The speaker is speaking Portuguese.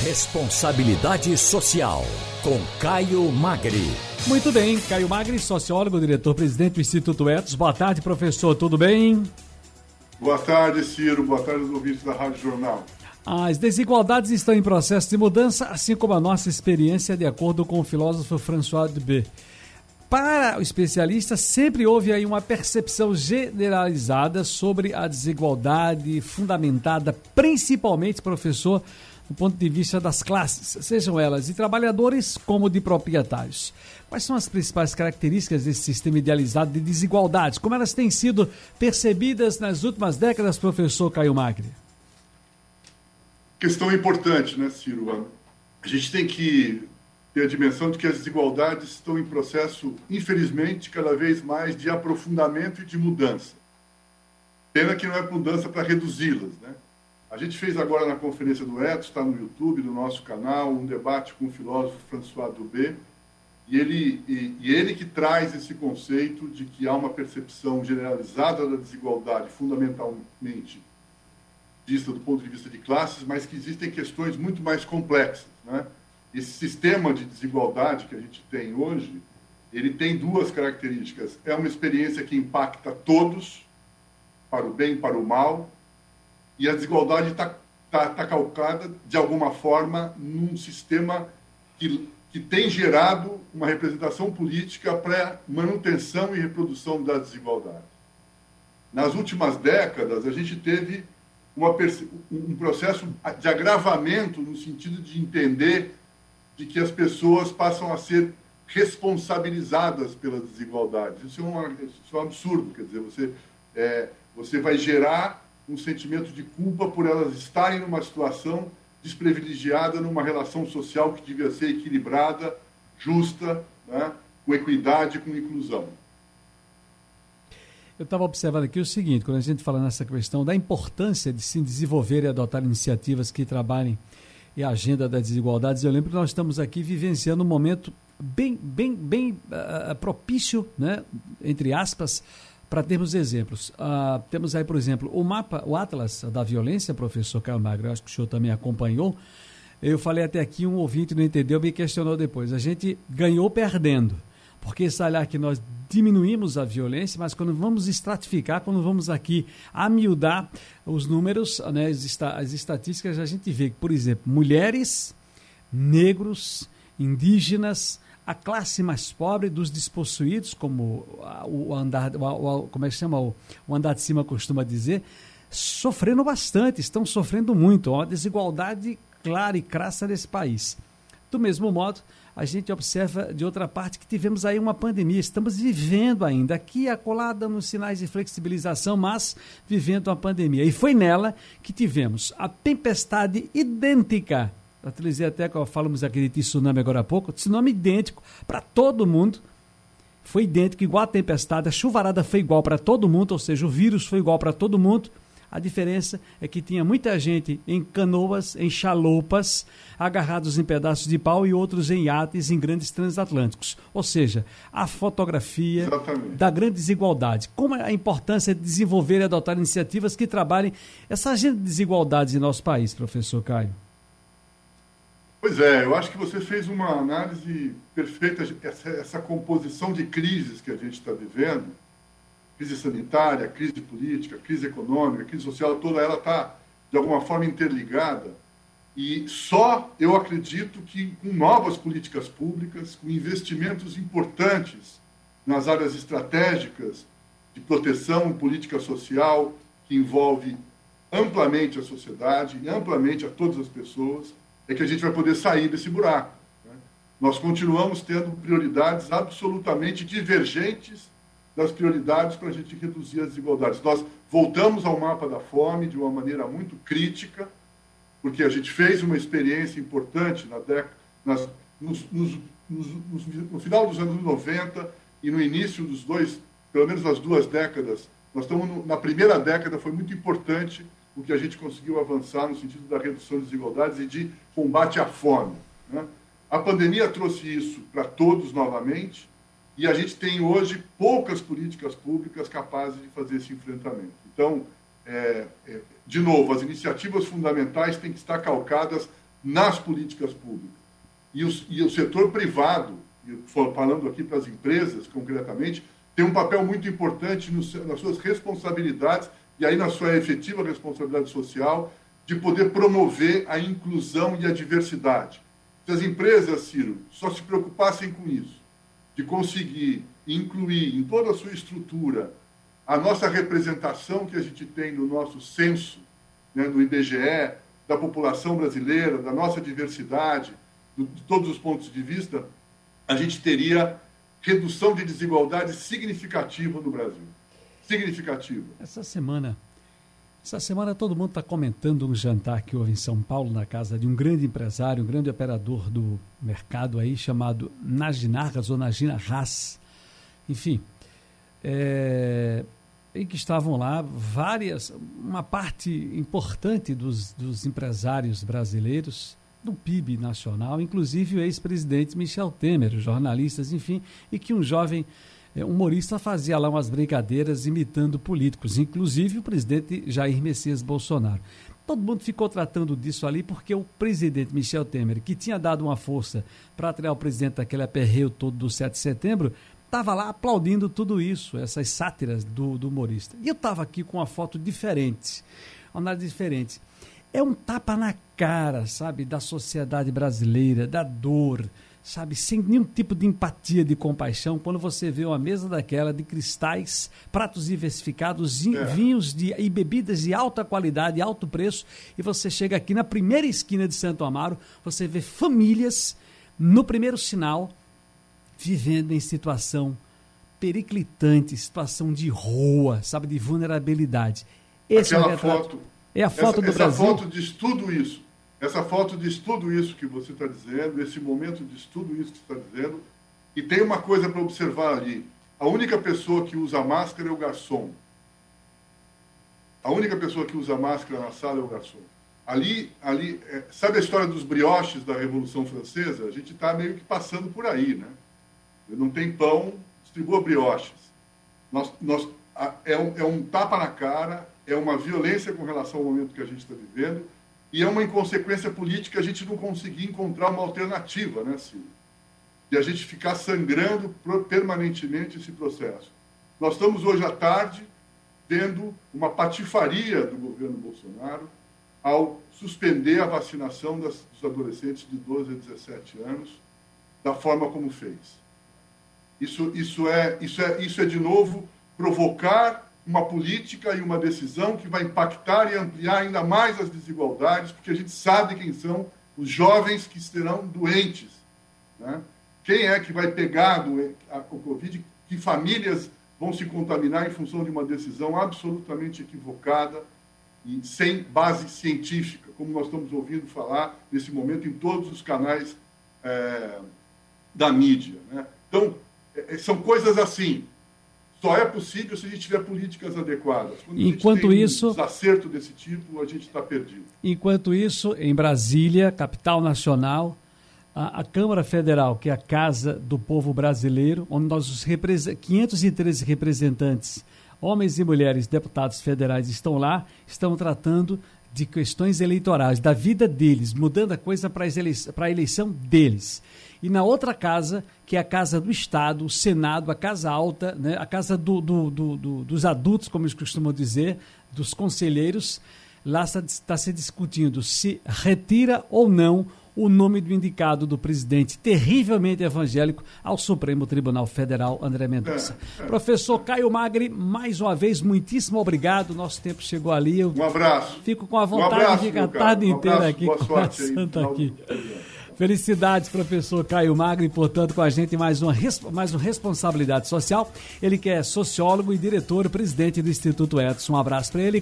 Responsabilidade Social, com Caio Magri. Muito bem, Caio Magri, sociólogo, diretor-presidente do Instituto Etos. Boa tarde, professor, tudo bem? Boa tarde, Ciro. Boa tarde aos ouvintes da Rádio Jornal. As desigualdades estão em processo de mudança, assim como a nossa experiência, de acordo com o filósofo François Debé. Para o especialista, sempre houve aí uma percepção generalizada sobre a desigualdade, fundamentada principalmente, professor, do ponto de vista das classes, sejam elas de trabalhadores como de proprietários. Quais são as principais características desse sistema idealizado de desigualdades? Como elas têm sido percebidas nas últimas décadas, professor Caio Magri? Questão importante, né, Ciro? A gente tem que ter a dimensão de que as desigualdades estão em processo, infelizmente, cada vez mais de aprofundamento e de mudança. Pena que não é mudança para reduzi-las, né? A gente fez agora na conferência do Etos, está no YouTube, no nosso canal, um debate com o filósofo François Dubé, e ele, e, e, ele que traz esse conceito de que há uma percepção generalizada da desigualdade, fundamentalmente vista do ponto de vista de classes, mas que existem questões muito mais complexas. Né? Esse sistema de desigualdade que a gente tem hoje, ele tem duas características. É uma experiência que impacta todos, para o bem e para o mal, e a desigualdade está tá, tá calcada, de alguma forma, num sistema que, que tem gerado uma representação política para manutenção e reprodução da desigualdade. Nas últimas décadas, a gente teve uma, um processo de agravamento no sentido de entender de que as pessoas passam a ser responsabilizadas pelas desigualdades. Isso é, um, isso é um absurdo, quer dizer, você, é, você vai gerar um sentimento de culpa por elas estarem numa situação desprivilegiada, numa relação social que devia ser equilibrada, justa, né, com equidade, com inclusão. Eu estava observando aqui o seguinte, quando a gente fala nessa questão da importância de se desenvolver e adotar iniciativas que trabalhem e a agenda das desigualdades, eu lembro que nós estamos aqui vivenciando um momento bem, bem, bem uh, propício, né, entre aspas, para termos exemplos. Uh, temos aí, por exemplo, o mapa, o Atlas da Violência, professor Caio Magro, acho que o senhor também acompanhou. Eu falei até aqui, um ouvinte não entendeu, me questionou depois. A gente ganhou perdendo, porque sabe que nós diminuímos a violência, mas quando vamos estratificar, quando vamos aqui amiudar os números, né, as, as estatísticas, a gente vê que, por exemplo, mulheres, negros, indígenas, a classe mais pobre dos despossuídos, como o andar, como é que chama, o, andar de cima costuma dizer, sofrendo bastante, estão sofrendo muito, uma desigualdade clara e crassa nesse país. Do mesmo modo, a gente observa de outra parte que tivemos aí uma pandemia, estamos vivendo ainda, aqui acolada nos sinais de flexibilização, mas vivendo uma pandemia. E foi nela que tivemos a tempestade idêntica utilizei até, falamos aqui de tsunami agora há pouco, tsunami idêntico para todo mundo. Foi idêntico, igual a tempestade, a chuvarada foi igual para todo mundo, ou seja, o vírus foi igual para todo mundo. A diferença é que tinha muita gente em canoas, em chalupas, agarrados em pedaços de pau e outros em iates em grandes transatlânticos. Ou seja, a fotografia Exatamente. da grande desigualdade. Como é a importância de desenvolver e adotar iniciativas que trabalhem essa agenda de desigualdades em nosso país, professor Caio? Pois é, eu acho que você fez uma análise perfeita, essa, essa composição de crises que a gente está vivendo, crise sanitária, crise política, crise econômica, crise social, toda ela está, de alguma forma, interligada. E só eu acredito que com novas políticas públicas, com investimentos importantes nas áreas estratégicas de proteção política social, que envolve amplamente a sociedade amplamente a todas as pessoas, é que a gente vai poder sair desse buraco. Né? Nós continuamos tendo prioridades absolutamente divergentes das prioridades para a gente reduzir as desigualdades. Nós voltamos ao mapa da fome de uma maneira muito crítica, porque a gente fez uma experiência importante na década, nas, nos, nos, nos, no final dos anos 90 e no início dos dois, pelo menos nas duas décadas. Nós estamos no, na primeira década, foi muito importante o que a gente conseguiu avançar no sentido da redução de desigualdades e de combate à fome. Né? A pandemia trouxe isso para todos novamente e a gente tem hoje poucas políticas públicas capazes de fazer esse enfrentamento. Então, é, é, de novo, as iniciativas fundamentais têm que estar calcadas nas políticas públicas. E o, e o setor privado, falando aqui para as empresas concretamente, tem um papel muito importante nas suas responsabilidades e aí na sua efetiva responsabilidade social de poder promover a inclusão e a diversidade. Se as empresas, Ciro, só se preocupassem com isso, de conseguir incluir em toda a sua estrutura a nossa representação que a gente tem no nosso censo, né, no IBGE, da população brasileira, da nossa diversidade, de todos os pontos de vista, a gente teria redução de desigualdade significativa no Brasil. Significativa. Essa semana, essa semana todo mundo está comentando um jantar que houve em São Paulo, na casa de um grande empresário, um grande operador do mercado aí, chamado Najinarras ou Najina Haas. Enfim, é, em que estavam lá várias, uma parte importante dos, dos empresários brasileiros, do PIB nacional, inclusive o ex-presidente Michel Temer, jornalistas, enfim, e que um jovem humorista fazia lá umas brincadeiras imitando políticos, inclusive o presidente Jair Messias Bolsonaro. Todo mundo ficou tratando disso ali porque o presidente Michel Temer, que tinha dado uma força para atrair o presidente daquele aperreio todo do 7 de setembro, estava lá aplaudindo tudo isso, essas sátiras do, do humorista. E eu estava aqui com uma foto diferente, uma análise diferente. É um tapa na cara, sabe, da sociedade brasileira, da dor, sabe, sem nenhum tipo de empatia, de compaixão, quando você vê uma mesa daquela de cristais, pratos diversificados, é. vinhos de, e bebidas de alta qualidade, alto preço, e você chega aqui na primeira esquina de Santo Amaro, você vê famílias no primeiro sinal vivendo em situação periclitante, situação de rua, sabe, de vulnerabilidade. Esse Aquela é foto. É a foto essa, do essa Brasil. Essa foto diz tudo isso. Essa foto diz tudo isso que você está dizendo, esse momento diz tudo isso que você está dizendo. E tem uma coisa para observar ali. A única pessoa que usa máscara é o garçom. A única pessoa que usa máscara na sala é o garçom. Ali, ali é, sabe a história dos brioches da Revolução Francesa? A gente está meio que passando por aí, né? não tem pão, distribua brioches. Nós, nós, é, um, é um tapa na cara, é uma violência com relação ao momento que a gente está vivendo e é uma inconsequência política a gente não conseguir encontrar uma alternativa, né, Silvio? E a gente ficar sangrando permanentemente esse processo. Nós estamos hoje à tarde vendo uma patifaria do governo Bolsonaro ao suspender a vacinação das, dos adolescentes de 12 a 17 anos da forma como fez. Isso, isso, é, isso, é, isso é, de novo, provocar uma política e uma decisão que vai impactar e ampliar ainda mais as desigualdades, porque a gente sabe quem são os jovens que serão doentes. Né? Quem é que vai pegar o Covid? Que famílias vão se contaminar em função de uma decisão absolutamente equivocada e sem base científica, como nós estamos ouvindo falar nesse momento em todos os canais é, da mídia. Né? Então, é, é, são coisas assim. Só é possível se a gente tiver políticas adequadas. Quando Enquanto isso, um desacerto desse tipo, a gente está perdido. Enquanto isso, em Brasília, capital nacional, a, a, Câmara Federal, que é a casa do povo brasileiro, onde nós os 513 representantes, homens e mulheres, deputados federais estão lá, estão tratando de questões eleitorais, da vida deles, mudando a coisa para a eleição deles. E na outra casa, que é a casa do Estado, o Senado, a casa alta, né, a casa do, do, do, dos adultos, como eles costumam dizer, dos conselheiros, lá está, está se discutindo se retira ou não o nome do indicado do presidente terrivelmente evangélico ao Supremo Tribunal Federal, André Mendonça. Professor Caio Magri, mais uma vez, muitíssimo obrigado. Nosso tempo chegou ali. Eu um abraço. Fico com a vontade um abraço, de ficar a tarde um inteira abraço, aqui conversando aqui. Felicidades, professor Caio Magri, portanto, com a gente mais uma, mais uma responsabilidade social. Ele que é sociólogo e diretor, presidente do Instituto Edson. Um abraço para ele.